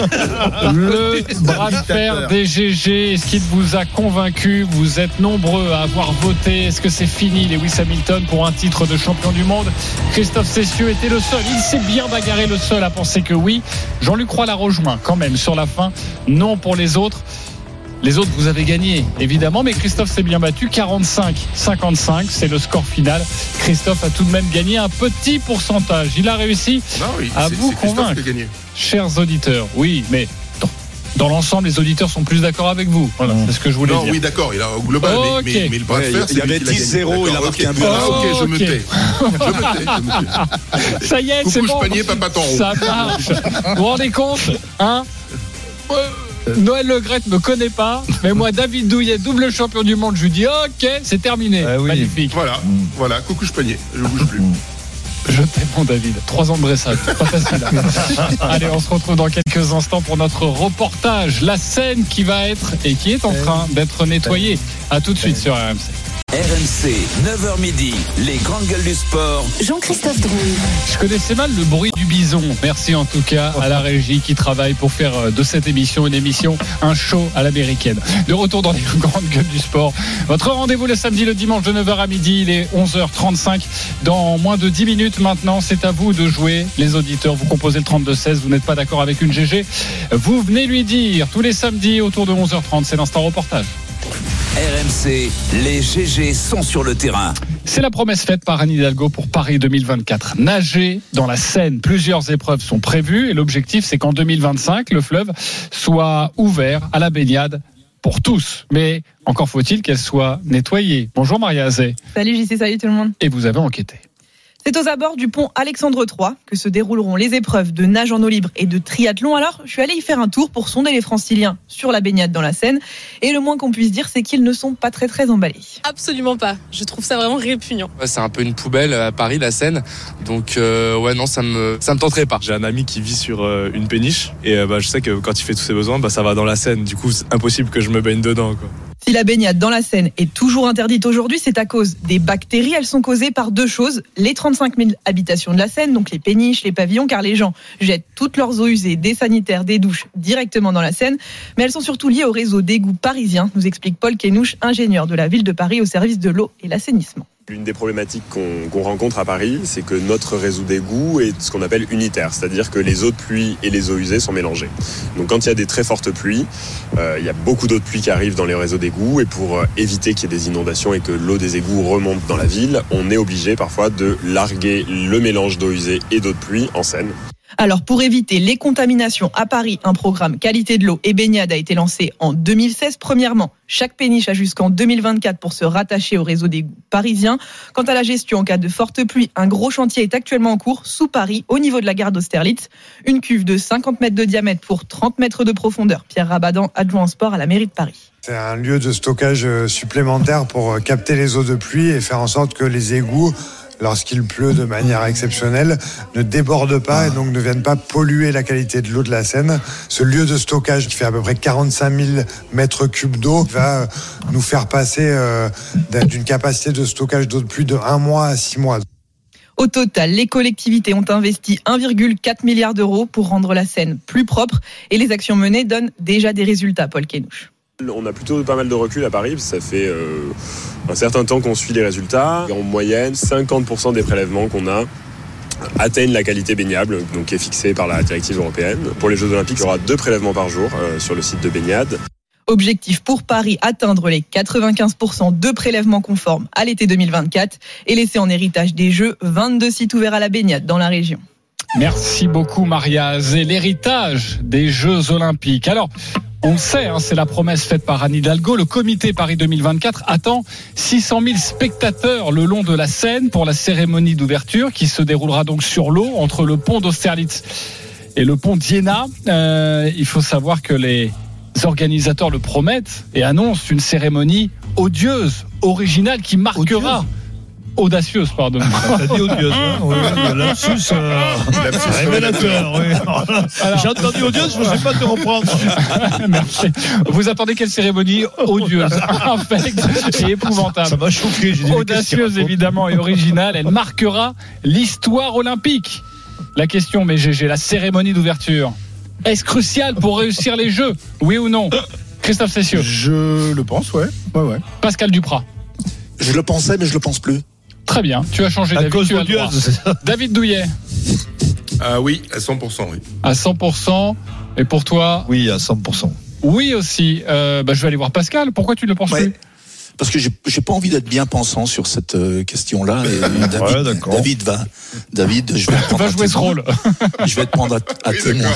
Le bras de fer des GG, est-ce qu'il vous a convaincu? Vous êtes nombreux à avoir voté. Est-ce que c'est fini, Lewis Hamilton, pour un titre de champion du monde? Christophe Cessieux était le seul. Il s'est bien bagarré le seul à penser que oui. Jean-Luc Roy l'a rejoint quand même sur la fin. Non pour les autres. Les autres, vous avez gagné, évidemment, mais Christophe s'est bien battu. 45-55, c'est le score final. Christophe a tout de même gagné un petit pourcentage. Il a réussi Non, oui, à vous convaincre. chers auditeurs. Oui, mais dans, l'ensemble, les auditeurs sont plus d'accord avec vous. Voilà, c'est ce que je voulais Non, dire. oui, d'accord, il a au global, mais- mais, mais le bras de fer, il y avait lui qui l'a gagné. 10-0, il a marqué un but. Ah, ok, je me Ok. tais. Je me tais, je me tais. Ça y est, c'est Coucou, bon. je panier, papa ton Ça marche. Vous vous rendez compte hein Euh, Noël Le Gret ne me connaît pas, mais moi, David Douillet, double champion du monde, je lui dis OK, c'est terminé. Ah oui. Magnifique. Voilà, voilà, coucou, je panier, je bouge plus. Je t'aime, mon David. Trois ans de dressage, pas facile. <laughs> Allez, on se retrouve dans quelques instants pour notre reportage. La scène qui va être et qui est en train d'être nettoyée. À tout de suite sur RMC. RMC, 9h midi, les grandes gueules du sport. Jean-Christophe Drouet. Je connaissais mal le bruit du bison. Merci en tout cas à la régie qui travaille pour faire euh, de cette émission une émission, un show à l'américaine. De retour dans les <laughs> grandes gueules du sport. Votre rendez-vous le samedi, le dimanche de 9h à midi. Il est 11h35. Dans moins de 10 minutes maintenant, c'est à vous de jouer. Les auditeurs, vous composez le 32-16. Vous n'êtes pas d'accord avec une GG. Vous venez lui dire tous les samedis autour de 11h30. C'est l'instant reportage. RMC, les GG sont sur le terrain. C'est la promesse faite par Anne Hidalgo pour Paris 2024. Nager dans la Seine, plusieurs épreuves sont prévues et l'objectif c'est qu'en 2025, le fleuve soit ouvert à la baignade pour tous. Mais encore faut-il qu'elle soit nettoyée. Bonjour Maria Azé. Salut JC, salut tout le monde. Et vous avez enquêté. C'est aux abords du pont Alexandre III que se dérouleront les épreuves de nage en eau libre et de triathlon. Alors, je suis allé y faire un tour pour sonder les franciliens sur la baignade dans la Seine. Et le moins qu'on puisse dire, c'est qu'ils ne sont pas très très emballés. Absolument pas. Je trouve ça vraiment répugnant. Ouais, c'est un peu une poubelle à Paris, la Seine. Donc, euh, ouais, non, ça me, ça me tenterait pas. J'ai un ami qui vit sur euh, une péniche et euh, bah, je sais que quand il fait tous ses besoins, bah, ça va dans la Seine. Du coup, c'est impossible que je me baigne dedans. Quoi. Si la baignade dans la Seine est toujours interdite aujourd'hui, c'est à cause des bactéries. Elles sont causées par deux choses. Les 35 000 habitations de la Seine, donc les péniches, les pavillons, car les gens jettent toutes leurs eaux usées, des sanitaires, des douches, directement dans la Seine. Mais elles sont surtout liées au réseau d'égouts parisien, nous explique Paul Kenouche, ingénieur de la ville de Paris au service de l'eau et l'assainissement. L'une des problématiques qu'on rencontre à Paris, c'est que notre réseau d'égout est ce qu'on appelle unitaire, c'est-à-dire que les eaux de pluie et les eaux usées sont mélangées. Donc quand il y a des très fortes pluies, euh, il y a beaucoup d'eau de pluie qui arrive dans les réseaux d'égouts et pour euh, éviter qu'il y ait des inondations et que l'eau des égouts remonte dans la ville, on est obligé parfois de larguer le mélange d'eau usée et d'eau de pluie en Seine. Alors, pour éviter les contaminations à Paris, un programme qualité de l'eau et baignade a été lancé en 2016. Premièrement, chaque péniche a jusqu'en 2024 pour se rattacher au réseau des parisiens. Quant à la gestion en cas de forte pluie, un gros chantier est actuellement en cours sous Paris, au niveau de la gare d'Austerlitz. Une cuve de 50 mètres de diamètre pour 30 mètres de profondeur. Pierre Rabadan, adjoint en sport à la mairie de Paris. C'est un lieu de stockage euh, supplémentaire pour euh, capter les eaux de pluie et faire en sorte que les égouts lorsqu'il pleut de manière exceptionnelle, ne débordent pas et donc ne viennent pas polluer la qualité de l'eau de la Seine. Ce lieu de stockage qui fait à peu près 45 000 mètres cubes d'eau va euh, nous faire passer euh, d'une capacité de stockage d'eau de pluie de un mois à six mois. Au total, les collectivités ont investi 1,4 milliard d'euros pour rendre la Seine plus propre et les actions menées donnent déjà des résultats, Paul Kenouche. On a plutôt pas mal de recul à Paris, ça fait euh, un certain temps qu'on suit les résultats. En moyenne, 50% des prélèvements qu'on a atteignent la qualité baignable, donc qui est fixée par la directive européenne. Pour les Jeux Olympiques, il y aura deux prélèvements par jour euh, sur le site de baignade. Objectif pour Paris, atteindre les 95% de prélèvements conformes à l'été 2024 et laisser en héritage des Jeux 22 sites ouverts à la baignade dans la région. Merci beaucoup Maria. C'est l'héritage des Jeux Olympiques. Alors, on sait, hein, c'est la promesse faite par Anne Hidalgo. Le comité Paris 2024 attend 600 000 spectateurs le long de la Seine pour la cérémonie d'ouverture qui se déroulera donc sur l'eau entre le pont d'Austerlitz et le pont d'Iéna. Euh, il faut savoir que les organisateurs le promettent et annoncent une cérémonie odieuse, originale qui marquera. Audacieuse, pardon. <laughs> T'as dit odieuse, hein oui, oui, lapsus, euh, révélateur, oui. J'ai entendu odieuse, je ne sais pas te reprendre. <laughs> Merci. Vous attendez quelle cérémonie odieuse, <laughs> infecte et épouvantable Ça m'a choqué. j'ai dit, mais qu'est-ce qu'il Audacieuse évidemment et originale, elle marquera l'histoire olympique. La question, mais GG, la cérémonie d'ouverture, est-ce crucial pour réussir les Jeux? Oui ou non? Christophe Cessieux, Je le pense, ouais. ouais, ouais. Pascal Duprat. Je le pensais, mais je le pense plus. Très bien, tu as changé d'avis. cause odieuse, David Douillet, Ah oui, à 100%, oui. à 100%. Et pour toi, Oui, à 100%. oui aussi. Euh, bah, je vais aller voir Pascal. Pourquoi tu ne le penses Ouais. plus? Parce que j'ai pas envie d'être bien pensant sur cette euh, question-là. <laughs> David, Ouais. David va, David, je vais <laughs> te prendre Va jouer ce rôle. <laughs> Je vais te prendre à, à témoin.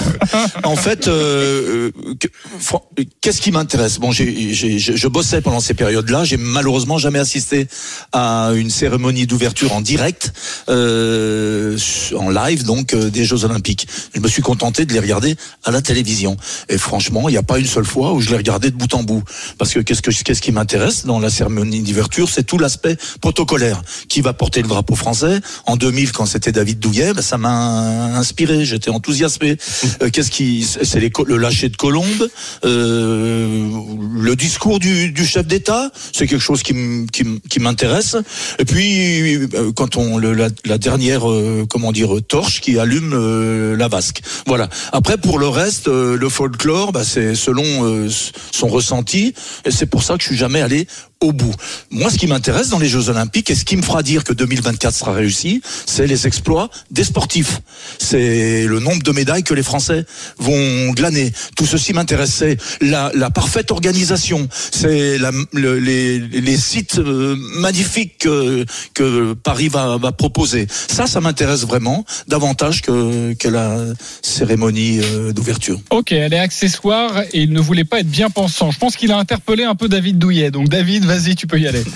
En fait, euh, euh, qu'est-ce qui m'intéresse? Bon, j'ai, j'ai- je, je bossais pendant ces périodes-là. J'ai malheureusement jamais assisté à une cérémonie d'ouverture en direct, euh, en live, donc euh, des Jeux Olympiques. Je me suis contenté de les regarder à la télévision. Et franchement, il n'y a pas une seule fois où je les regardais de bout en bout. Parce que qu'est-ce que qu'est-ce qui m'intéresse dans la d'ouverture, c'est tout l'aspect protocolaire. Qui va porter le drapeau français En 2000, quand c'était David Douillet, ben, ça m'a inspiré. J'étais enthousiasmé. Euh, qu'est-ce qui C'est le lâcher de Colombe, euh, le discours du, du chef d'État. C'est quelque chose qui m'intéresse. Et puis euh, quand on le, la, dernière euh, comment dire torche qui allume euh, la vasque. Voilà. Après pour le reste, euh, le folklore, bah, c'est selon son ressenti. Et c'est pour ça que je suis jamais allé au bout. Moi, ce qui m'intéresse dans les Jeux Olympiques et ce qui me fera dire que 2024 sera réussi, c'est les exploits des sportifs. C'est le nombre de médailles que les Français vont glaner. Tout ceci m'intéresse. C'est la, la parfaite organisation. C'est les, sites euh, magnifiques que, Paris va, proposer. Ça, ça m'intéresse vraiment davantage que, que la cérémonie euh, d'ouverture. Ok, elle est accessoire et il ne voulait pas être bien pensant. Je pense qu'il a interpellé un peu David Douillet. Donc David, vas-y, tu peux y aller. <laughs>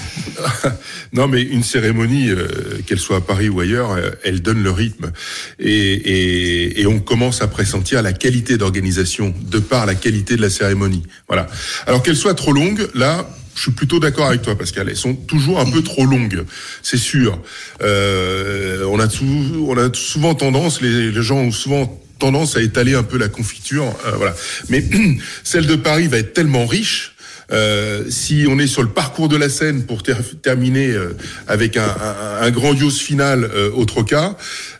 Non, mais une cérémonie, euh, qu'elle soit à Paris ou ailleurs, euh, elle donne le rythme. Et, et, et on commence à pressentir la qualité d'organisation de par la qualité de la cérémonie. Voilà. Alors qu'elle soit trop longue, là, je suis plutôt d'accord avec toi, Pascal. Elles sont toujours un peu trop longues, c'est sûr. Euh, on, a sou- on a souvent tendance, les, les gens ont souvent tendance à étaler un peu la confiture. euh, voilà. Mais <clears throat> celle de Paris va être tellement riche. Euh, si on est sur le parcours de la Seine pour ter- terminer euh, avec un, un- grandiose final euh, au Troca,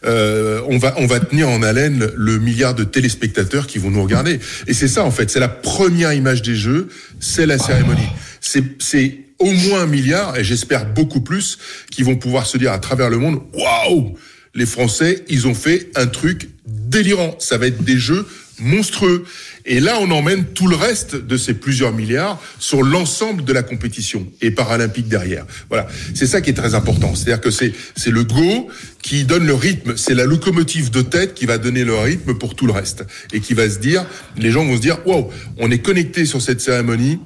euh, on va on va tenir en haleine le milliard de téléspectateurs qui vont nous regarder. Et c'est ça en fait, c'est la première image des Jeux, c'est la cérémonie. C'est c'est au moins un milliard et j'espère beaucoup plus qui vont pouvoir se dire à travers le monde, waouh, les Français, ils ont fait un truc délirant. Ça va être des jeux monstrueux. Et là, on emmène tout le reste de ces plusieurs milliards sur l'ensemble de la compétition et paralympique derrière. Voilà, c'est ça qui est très important. C'est-à-dire que c'est c'est le go qui donne le rythme. C'est la locomotive de tête qui va donner le rythme pour tout le reste et qui va se dire, les gens vont se dire, wow, on est connecté sur cette cérémonie.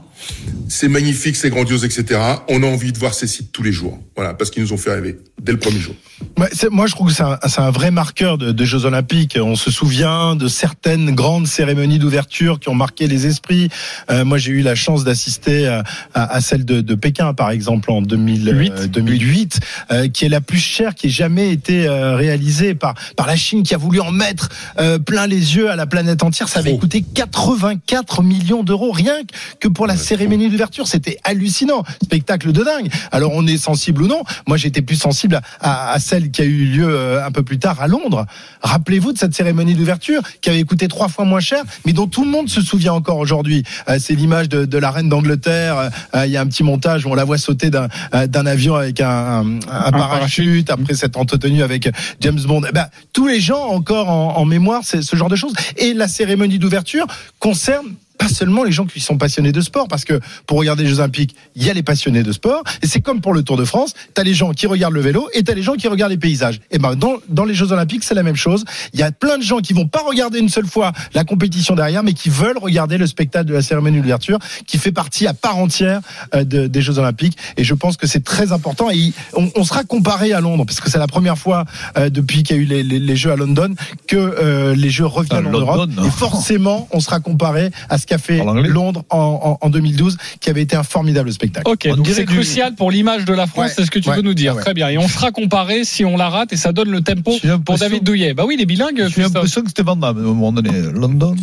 C'est magnifique, c'est grandiose, etc. On a envie de voir ces sites tous les jours. Voilà, parce qu'ils nous ont fait rêver dès le premier jour. Ouais, c'est- moi, je trouve que c'est un, vrai marqueur de, de Jeux Olympiques. On se souvient de certaines grandes cérémonies d'ouverture qui ont marqué les esprits. Euh, moi, j'ai eu la chance d'assister à, à- à celle de, de Pékin, par exemple, en 2000, euh, 2008, euh, qui est la plus chère qui ait jamais été euh, réalisée par par la Chine, qui a voulu en mettre euh, plein les yeux à la planète entière. Ça avait coûté 84 millions d'euros rien que pour la cérémonie d'ouverture. C'était hallucinant, spectacle de dingue. Alors, on est sensible ou non? Moi, j'étais plus sensible à, à- à celle qui a eu lieu euh, un peu plus tard à Londres. Rappelez-vous de cette cérémonie d'ouverture qui avait coûté trois fois moins cher, mais dont tout le monde se souvient encore aujourd'hui. Euh, C'est l'image de, de la reine d'Angleterre. Euh, Il y a un petit montage où on la voit sauter d'un avion avec un, un- un parachute, après s'être entretenu avec James Bond. Eh ben, tous les gens encore en, en mémoire c'est ce genre de choses. Et la cérémonie d'ouverture concerne pas seulement les gens qui sont passionnés de sport, parce que pour regarder les Jeux Olympiques, il y a les passionnés de sport, et c'est comme pour le Tour de France, t'as les gens qui regardent le vélo et t'as les gens qui regardent les paysages. Et ben dans, dans les Jeux Olympiques, c'est la même chose. Il y a plein de gens qui vont pas regarder une seule fois la compétition derrière, mais qui veulent regarder le spectacle de la cérémonie d'ouverture, qui fait partie à part entière euh, de- des Jeux Olympiques. Et je pense que c'est très important. Et on, on sera comparé à Londres, parce que c'est la première fois euh, depuis qu'il y a eu les, les- les Jeux à London que euh, les Jeux reviennent Ah, en London, Europe. Et forcément, on sera comparé à ce qu'a fait En. Londres en, en- en 2012, qui avait été un formidable spectacle. Ok, On donc c'est du- crucial pour l'image de la France, Ouais, c'est ce que tu ouais, veux nous dire. ouais. Très bien. Et on sera comparé si on la rate et ça donne le tempo pour David Douillet. Bah oui, il est bilingue, J'ai l'impression que c'était Van Damme à un moment donné. London.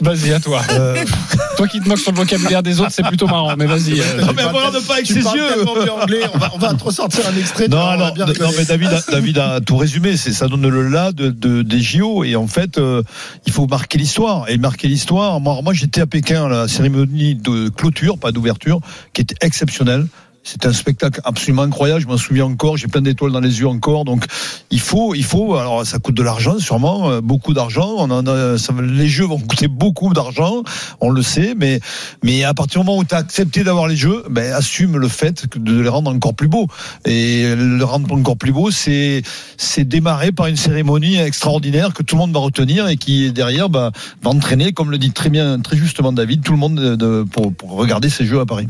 Vas-y, à toi. Euh, <laughs> Toi qui te moques sur le vocabulaire des autres, c'est plutôt marrant, mais vas-y. euh, Non, mais regarde pas avec Tu ses yeux. anglais, on va, on va te ressortir un extrait. Non, non, bien non, mais David, a, David a tout résumé. Ça donne le là de, de- des JO et en fait, euh, il faut marquer l'histoire et marquer l'histoire. Moi, moi, j'étais à Pékin à la cérémonie de clôture, pas d'ouverture, qui était exceptionnelle. C'était un spectacle absolument incroyable. Je m'en souviens encore. J'ai plein d'étoiles dans les yeux encore. Donc, il faut, il faut. Alors, ça coûte de l'argent, sûrement, euh, beaucoup d'argent. Les jeux vont coûter beaucoup d'argent. On le sait, mais, mais à partir du moment où tu as accepté d'avoir les jeux, ben, assume le fait de les rendre encore plus beaux. Et le rendre encore plus beau, c'est, c'est démarrer par une cérémonie extraordinaire que tout le monde va retenir et qui derrière bah, va entraîner, comme le dit très bien, très justement David, tout le monde de, de- pour, pour regarder ces jeux à Paris.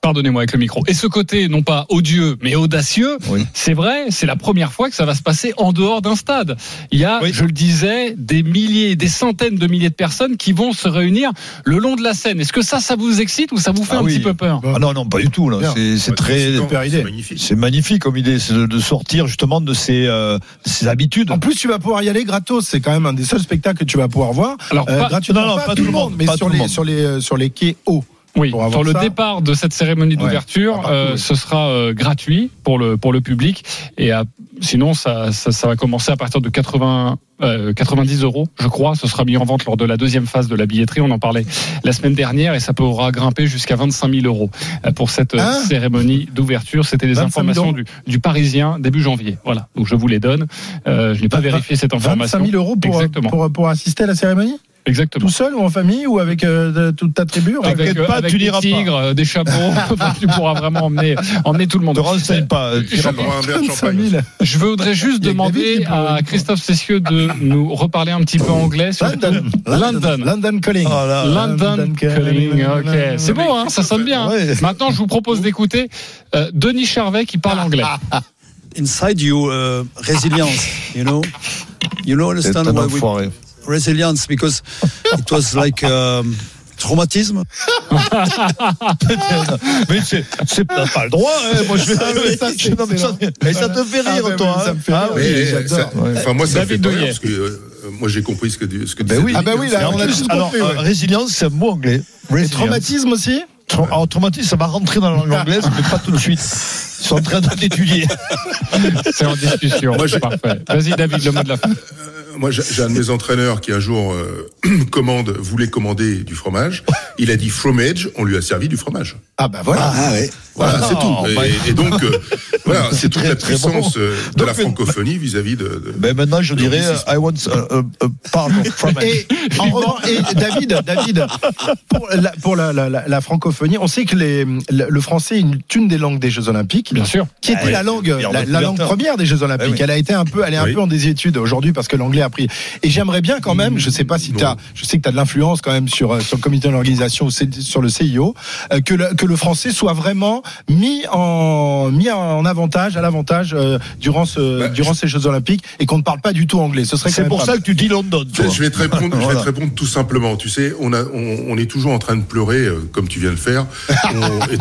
Pardonnez-moi avec le micro. Et ce côté, non pas odieux, mais audacieux, Oui. c'est vrai, c'est la première fois que ça va se passer en dehors d'un stade. Il y a, Oui. je le disais, des milliers, des centaines de milliers de personnes qui vont se réunir le long de la scène. Est-ce que ça, ça vous excite ou ça vous fait Ah un oui. petit peu peur? Ah non, non, pas du tout. C'est, très, super idée. C'est magnifique. c'est magnifique comme idée, c'est de, de sortir justement de ses, euh, de ses habitudes. En plus, tu vas pouvoir y aller gratos. C'est quand même un des seuls spectacles que tu vas pouvoir voir. Alors, Euh, pas- gratuitement. non, non, pas, tout le monde, mais pas sur tout le les, monde. sur les, euh, sur les quais hauts. Oui, pour sur le ça. départ de cette cérémonie d'ouverture, Ah, partout, euh, oui. ce sera euh, gratuit pour le pour le public et à- sinon ça, ça ça va commencer à partir de 80 euh, 90 euros, je crois. Ce sera mis en vente lors de la deuxième phase de la billetterie. On en parlait la semaine dernière et ça pourra grimper jusqu'à 25 000 euros pour cette Hein cérémonie d'ouverture. C'était les 25 000 informations du, du Parisien début janvier. Voilà, donc je vous les donne. Je n'ai pas vérifié cette 25 information. 000 euros pour, pour, pour assister à la cérémonie? Exactement. Tout seul ou en famille ou avec euh, toute ta tribu Avec, T'inquiète euh, pas, avec tu des pas. tigres, euh, des chapeaux, <laughs> Enfin, tu pourras vraiment emmener, emmener tout le monde. Ne renseigne pas. euh, Je- t'iras Pour pas. un verre de 25 champagne. 000. Je voudrais juste demander à Christophe Cessieux de nous reparler un petit peu anglais. surtout London. London. London Calling. Oh là, London Calling, ok. C'est beau, hein, ça sonne bien. hein. Ouais. Maintenant, je vous propose d'écouter euh, Denis Charvet qui parle anglais. inside you uh, resilience you know? You know understand un why we. Resilience because it was like um, traumatism <laughs> Mais c'est, pas le droit. Hein. Moi, je vais. Ah, mais ça, <laughs> c'est Non, mais ça, excellent. mais ça te fait Ah, rire, ben toi. oui, ça hein. me fait Ah rire. oui. Oui, Mais, j'adore. ça- Ouais. Enfin, moi, ça me fait rire parce que euh, moi, j'ai compris ce que, ce que Ben oui. Ah bah oui, là, en on a alors, ouais. euh, résilience, c'est un mot anglais. Et traumatisme aussi Tra- Alors, traumatisme, ça va rentrer dans la langue anglaise, mais pas tout de suite. Ils sont en train d'étudier. C'est en discussion. <laughs> Moi, j'ai- Parfait. Vas-y, David, le mot de la fin. Moi, j'ai un de mes entraîneurs qui un jour euh, <clears throat> commande, voulait commander du fromage. Il a dit fromage, on lui a servi du fromage. Ah bah voilà. Ah ouais. Voilà, c'est tout. bah- Et, et donc, euh, <laughs> voilà, c'est toute la puissance bon. euh, de Donc, la mais- francophonie vis-à-vis de. de- Ben maintenant, je dirais. I want a, a- a part of fromage. Et, en <laughs> revanche, et David, David, pour, la, pour la, la- la- la francophonie, on sait que les, le, le français est une, des langues des Jeux Olympiques, Bien sûr. qui était Ouais. la langue, la, la langue première des Jeux Olympiques. Oui. Elle a été un peu, elle est un Oui. peu en désétude aujourd'hui parce que l'anglais a pris. Et j'aimerais bien quand même, je sais pas si tu as, je sais que tu as de l'influence quand même sur, euh, sur le comité d'organisation sur le CIO, euh, que le, que le français soit vraiment mis en, mis en avantage, à l'avantage euh, durant ce, Bah, durant ces Jeux Olympiques et qu'on ne parle pas du tout anglais. Ce serait C'est pour pas ça que tu dis London, toi. Je vais te répondre, je vais te répondre tout simplement. Tu sais, on a, on, on est toujours en train de pleurer, euh, comme tu viens de le faire. <laughs> On-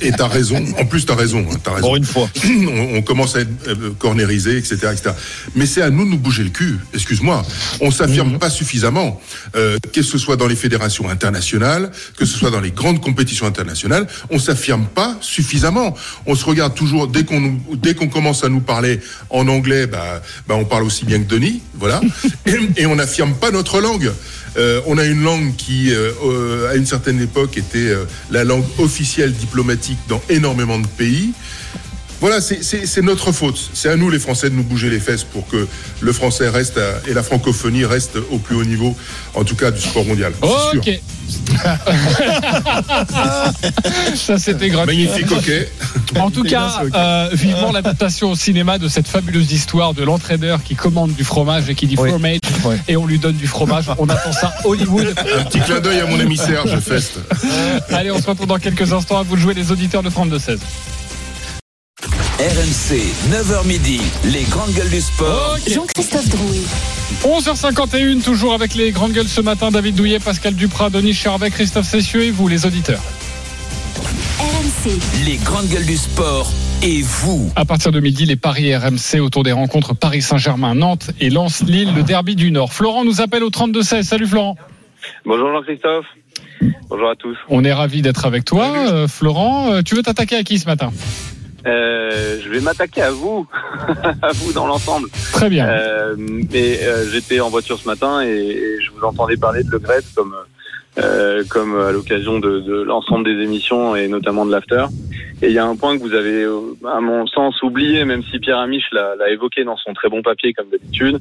et t'as raison. En plus, t'as raison. hein, t'as raison. Pour une fois. <clears throat> on, on commence à être euh, cornérisé, etc., etc. Mais c'est à nous de nous bouger le cul. Excuse-moi. On s'affirme Mhm. pas suffisamment, euh, que ce soit dans les fédérations internationales, que ce soit dans les grandes compétitions internationales, on s'affirme pas suffisamment. On se regarde toujours dès qu'on dès qu'on commence à nous parler en anglais, bah, bah on parle aussi bien que Denis, voilà, <laughs> et, et on n'affirme pas notre langue. Euh, on a une langue qui, euh, à une certaine époque, était la langue officielle diplomatique dans énormément de pays. Voilà, c'est- notre faute. C'est à nous, les Français, de nous bouger les fesses pour que le français reste à- et la francophonie reste au plus haut niveau, en tout cas du sport mondial. sûr. Ok. <laughs> Ça, c'était gratuit. Magnifique, ok. En tout cas, euh, vivement l'adaptation au cinéma de cette fabuleuse histoire de l'entraîneur qui commande du fromage et qui dit Oui. fromage et on lui donne du fromage. On attend ça Hollywood. Un petit clin d'œil à mon ami Serge Fest. Allez, on se retrouve dans quelques instants à vous de jouer les auditeurs de 32-16. RMC, 9h midi, les grandes gueules du sport. Jean-Christophe Drouet. 11h51, toujours avec les grandes gueules ce matin. David Douillet, Pascal Duprat, Denis Charvet, Christophe Cessieux et vous, les auditeurs. RMC. Les grandes gueules du sport et vous. À partir de midi, les paris RMC autour des rencontres Paris Saint-Germain, Nantes et Lens-Lille, le derby du Nord. Florent nous appelle au 32-16. Salut Florent. Bonjour Jean-Christophe. Bonjour à tous. On est ravi d'être avec toi. Euh, Florent, euh, tu veux t'attaquer à qui ce matin? Euh, je vais m'attaquer à vous, <laughs> à vous dans l'ensemble. Très bien. Euh, et euh, j'étais en voiture ce matin et, et je vous entendais parler de Le Gret comme euh, comme à l'occasion de, de l'ensemble des émissions et notamment de l'after. Et il y a un point que vous avez, euh, à mon sens, oublié, même si Pierre Amiche l'a évoqué dans son très bon papier comme d'habitude,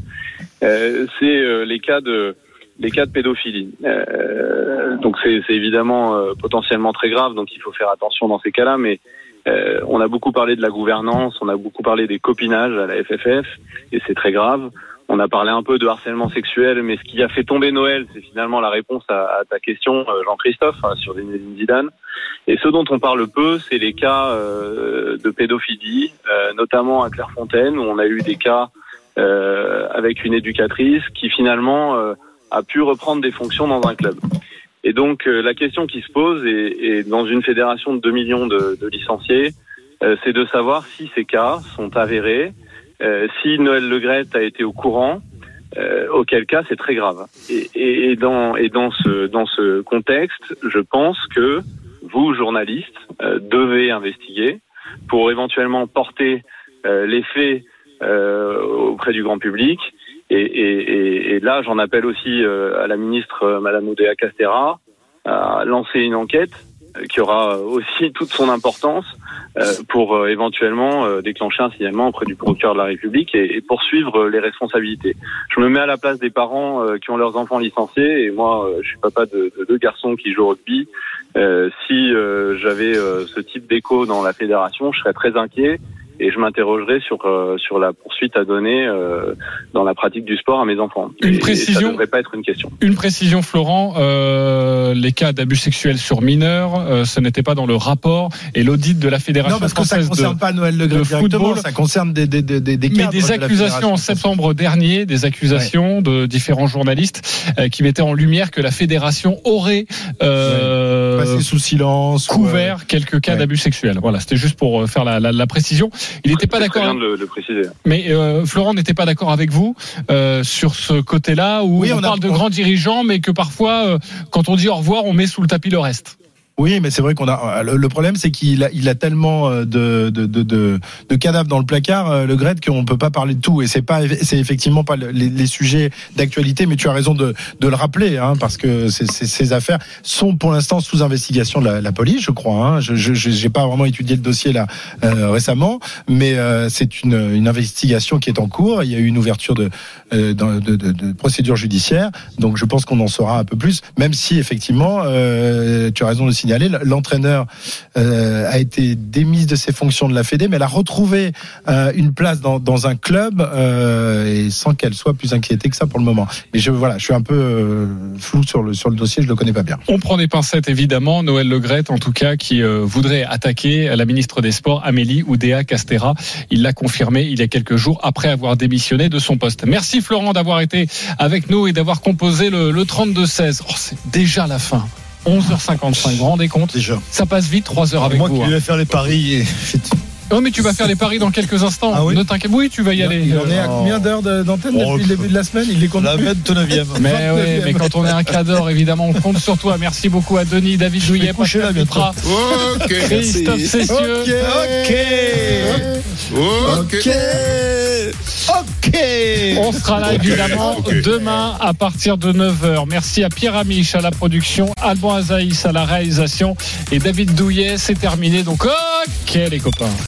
euh, c'est euh, les cas de les cas de pédophilie. Euh, donc c'est évidemment euh, potentiellement très grave, donc il faut faire attention dans ces cas-là, mais euh, on a beaucoup parlé de la gouvernance, on a beaucoup parlé des copinages à la FFF, et c'est très grave. On a parlé un peu de harcèlement sexuel, mais ce qui a fait tomber Noël, c'est finalement la réponse à, ta question, euh, Jean-Christophe, hein, sur Zinedine Zidane. Et ce dont on parle peu, c'est les cas euh, de pédophilie, notamment à Clairefontaine, où on a eu des cas avec une éducatrice qui finalement a pu reprendre des fonctions dans un club. Et donc euh, la question qui se pose, et, dans une fédération de 2 millions de, licenciés, euh, c'est de savoir si ces cas sont avérés, euh, si Noël Legrette a été au courant, euh, auquel cas c'est très grave. Et, dans, et dans, ce, dans ce contexte, je pense que vous, journalistes, devez investiguer pour éventuellement porter les faits auprès du grand public. Et, et, et, là, j'en appelle aussi euh, à la ministre euh, Madame Oudéa Castera à lancer une enquête euh, qui aura aussi <laughs> toute son importance pour éventuellement déclencher un signalement auprès du procureur de la République et, poursuivre les responsabilités. Je me mets à la place des parents qui ont leurs enfants licenciés et moi, je suis papa de, de deux garçons qui jouent au rugby. Si j'avais ce type d'écho dans la fédération, je serais très inquiet et je m'interrogerais sur euh, sur la poursuite à donner euh, dans la pratique du sport à mes enfants. Une Et- et précision. ça devrait pas être une question. Une précision, Florent, euh, les cas d'abus sexuels sur mineurs, euh, ce n'était pas dans le rapport et l'audit de la Fédération Non, parce que ça ne concerne de, pas Noël Le Gret football. ça concerne des, des, des, des, des mais des de accusations en septembre dernier, des accusations de différents journalistes euh, qui mettaient en lumière que la fédération aurait euh, Passé sous silence. couvert quelques cas d'abus sexuels. Voilà, c'était juste pour faire la, la- la précision. Il n'était pas d'accord. très bien de le, de le préciser. Mais euh, Florent n'était pas d'accord avec vous euh, sur ce côté-là où Oui, on, on a- parle de grands dirigeants, mais que parfois, euh, quand on dit au revoir, on met sous le tapis le reste. Oui, mais c'est vrai qu'on a. Le, le problème, c'est qu'il a, tellement euh, de, cadavres dans le placard, euh, le Gret, qu'on peut pas parler de tout. Et c'est pas, c'est effectivement pas le- les, sujets d'actualité. Mais tu as raison de, le rappeler, hein, parce que ces, affaires sont pour l'instant sous investigation de la, police, je crois. Hein. Je, j'ai pas vraiment étudié le dossier là euh, récemment, mais euh, c'est une, investigation qui est en cours. Il y a eu une ouverture de, euh, de, procédure judiciaire. Donc je pense qu'on en saura un peu plus, même si effectivement, euh, tu as raison de l'entraîneur euh, a été démise de ses fonctions de la Fédé, mais elle a retrouvé euh, une place dans, un club euh, et sans qu'elle soit plus inquiétée que ça pour le moment. Mais je voilà, je suis un peu flou sur le sur le dossier, je le connais pas bien. On prend des pincettes évidemment. Noël Legrette, en tout cas, qui voudrait attaquer la ministre des Sports, Amélie Oudéa Castera. Il l'a confirmé il y a quelques jours après avoir démissionné de son poste. Merci Florent d'avoir été avec nous et d'avoir composé le, le 32-16. Oh, c'est déjà la fin. 11h55, vous vous rendez compte Déjà. Ça passe vite, 3 heures avec Moi vous. qui hein. vais faire les paris. Et... Oh, mais tu vas faire les paris dans quelques instants. Ah oui ne t'inquiète. Oui, tu vas y aller. Il en est à combien d'heures d'antenne Oh, depuis le début de la semaine? Il les compte La plus <laughs> 29e. Mais, 29e. ouais, mais quand on est un cadre, évidemment, on compte sur toi. Merci beaucoup à Denis, David Douillet, Pascal là bientôt. Duprat, Ok. Christophe Cessieux. Ok. Ok. Ok. On sera là Ok, évidemment ok. demain à partir de 9h. Merci à Pierre Amiche à la production, Alban Azaïs à la réalisation et David Douillet. C'est terminé. Donc, ok les copains.